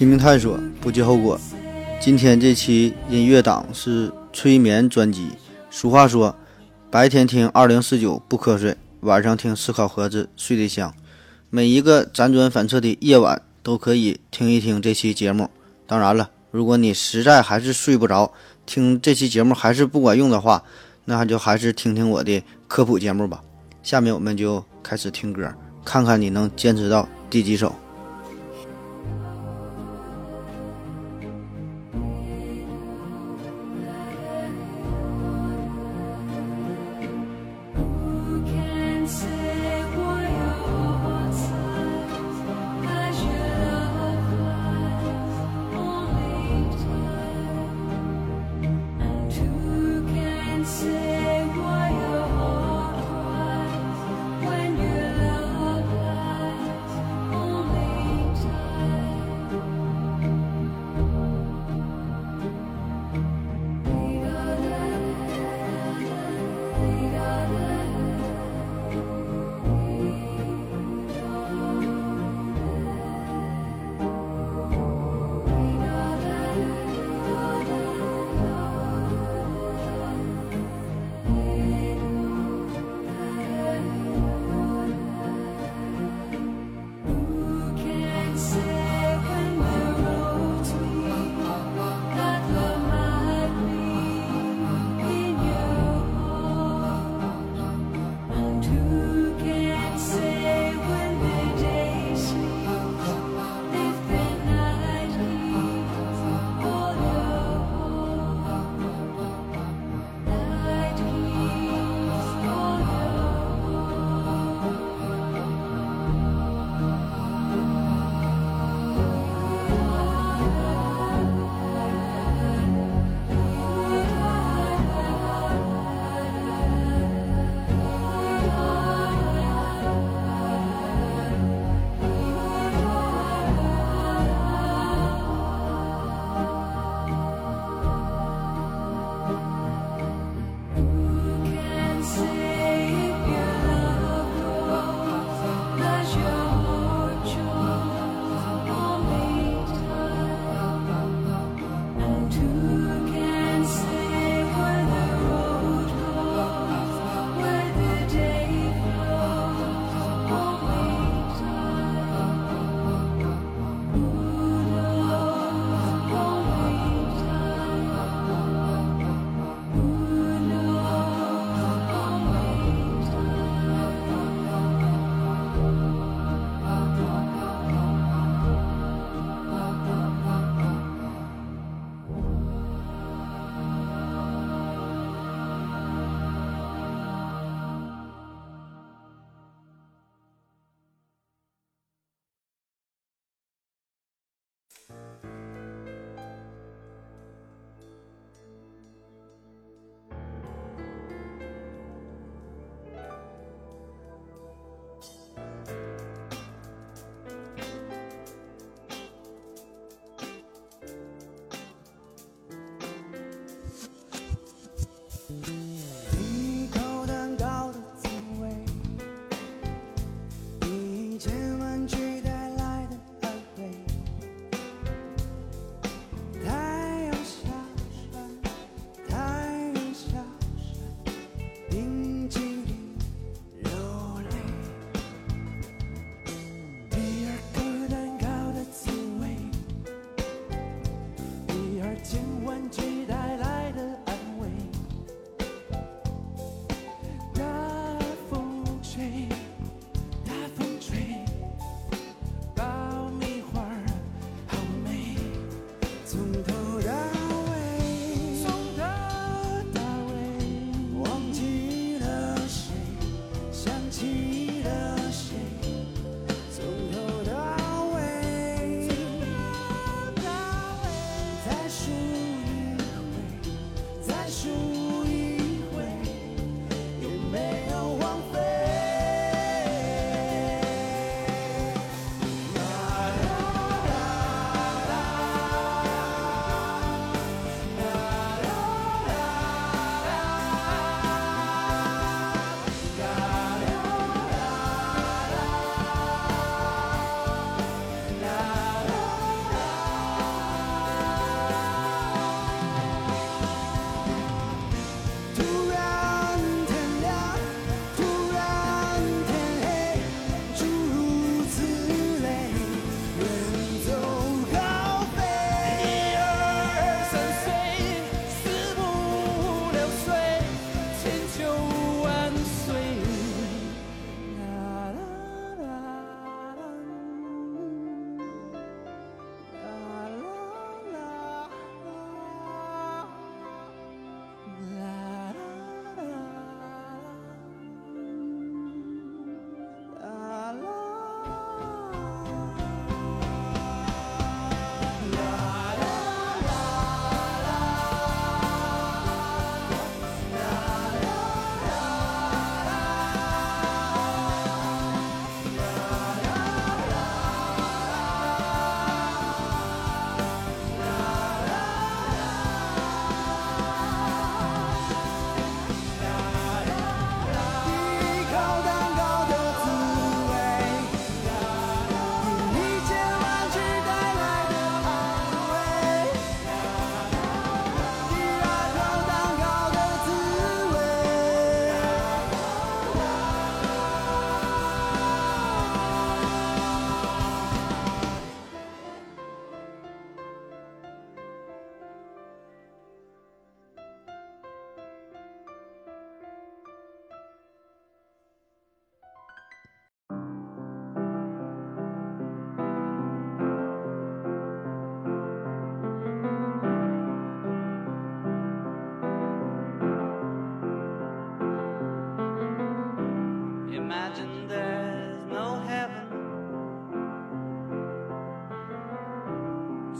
拼命探索，不计后果。今天这期音乐档是催眠专辑。俗话说，白天听二零四九不瞌睡，晚上听思考盒子睡得香。每一个辗转反侧的夜晚，都可以听一听这期节目。当然了，如果你实在还是睡不着，听这期节目还是不管用的话，那就还是听听我的科普节目吧。下面我们就开始听歌，看看你能坚持到第几首。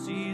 see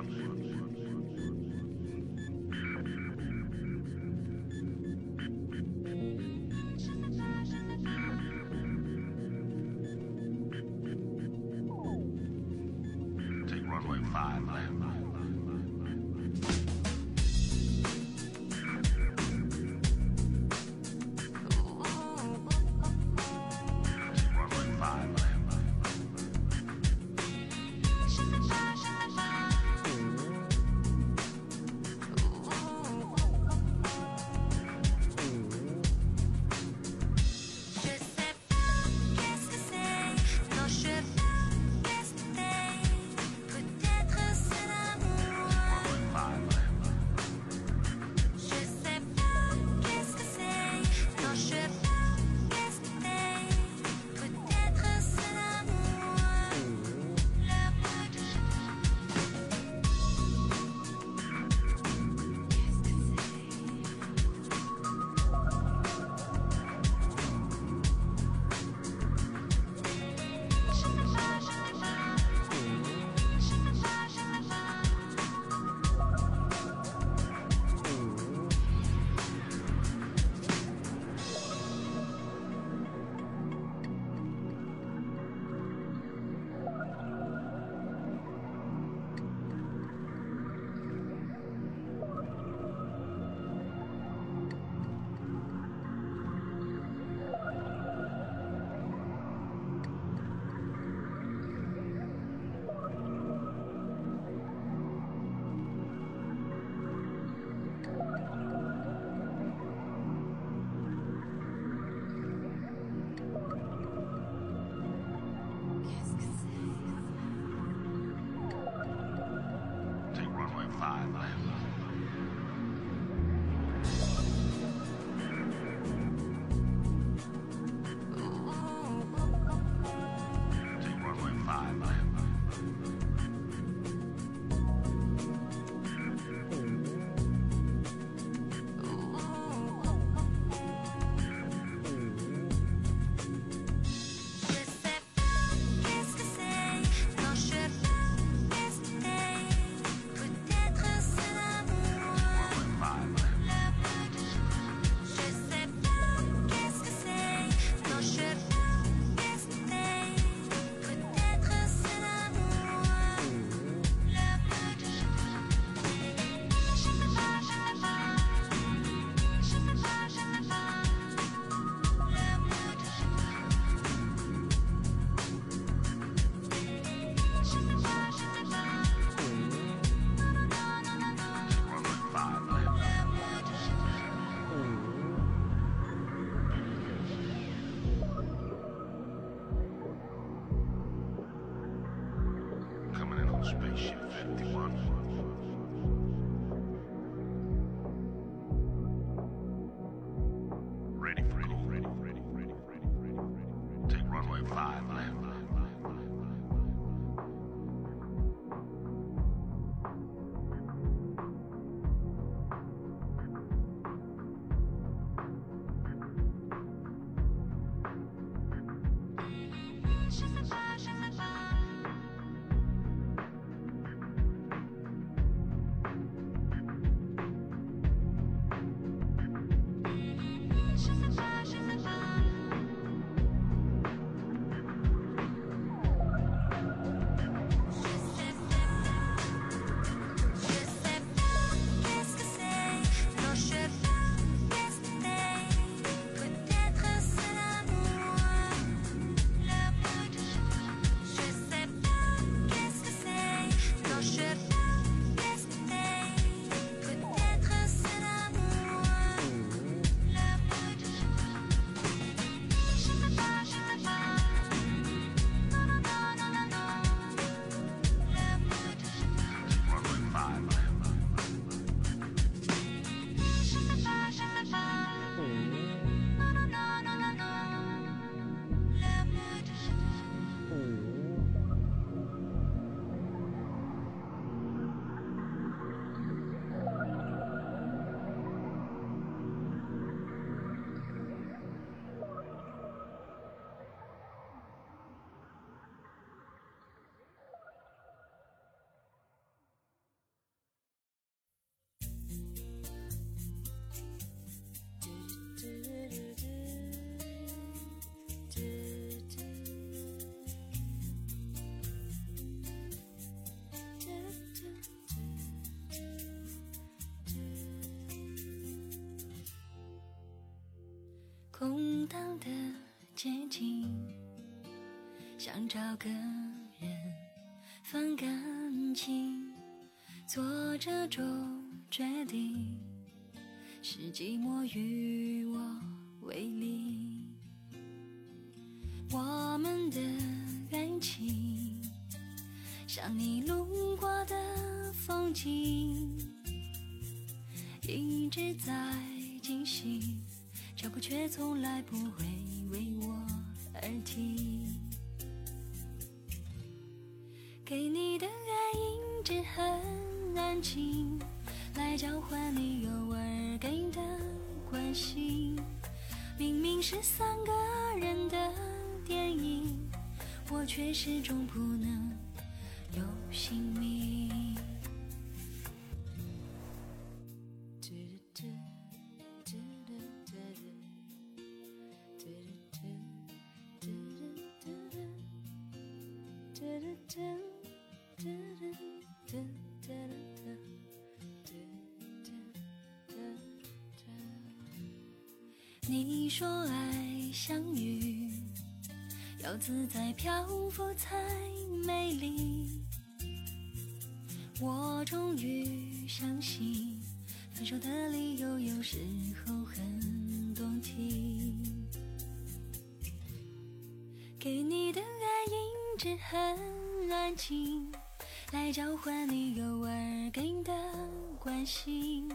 Sean. 街景，想找个人放感情，做这种决定，是寂寞与我为邻。我们的爱情，像你路过的风景，一直在进行。脚步却从来不会而听。给你的爱一直很安静，来交换你偶尔给的关心。明明是三个人的电影，我却始终不能有姓你说爱像雨，要自在漂浮才美丽。我终于相信，分手的理由有时候很动听。给你的爱一直很安静，来交换你偶尔给的关心。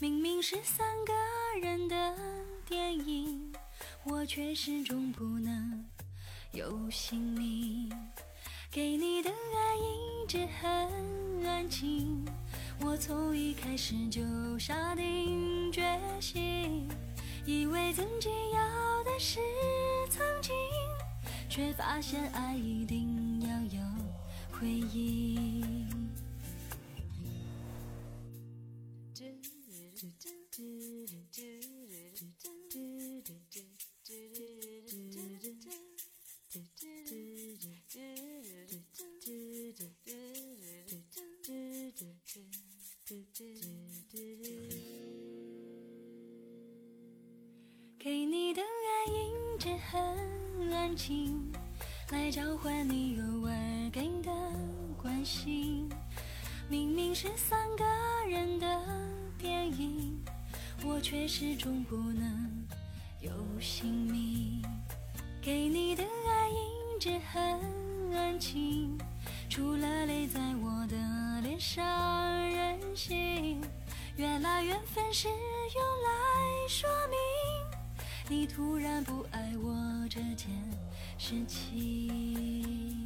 明明是三个人的电影，我却始终不能有姓名。给你的爱一直很安静，我从一开始就下定决心，以为自己要的是曾经，却发现爱一定回忆。却始终不能有姓名。给你的爱一直很安静，除了泪在我的脸上任性。原来缘分是用来说明你突然不爱我这件事情。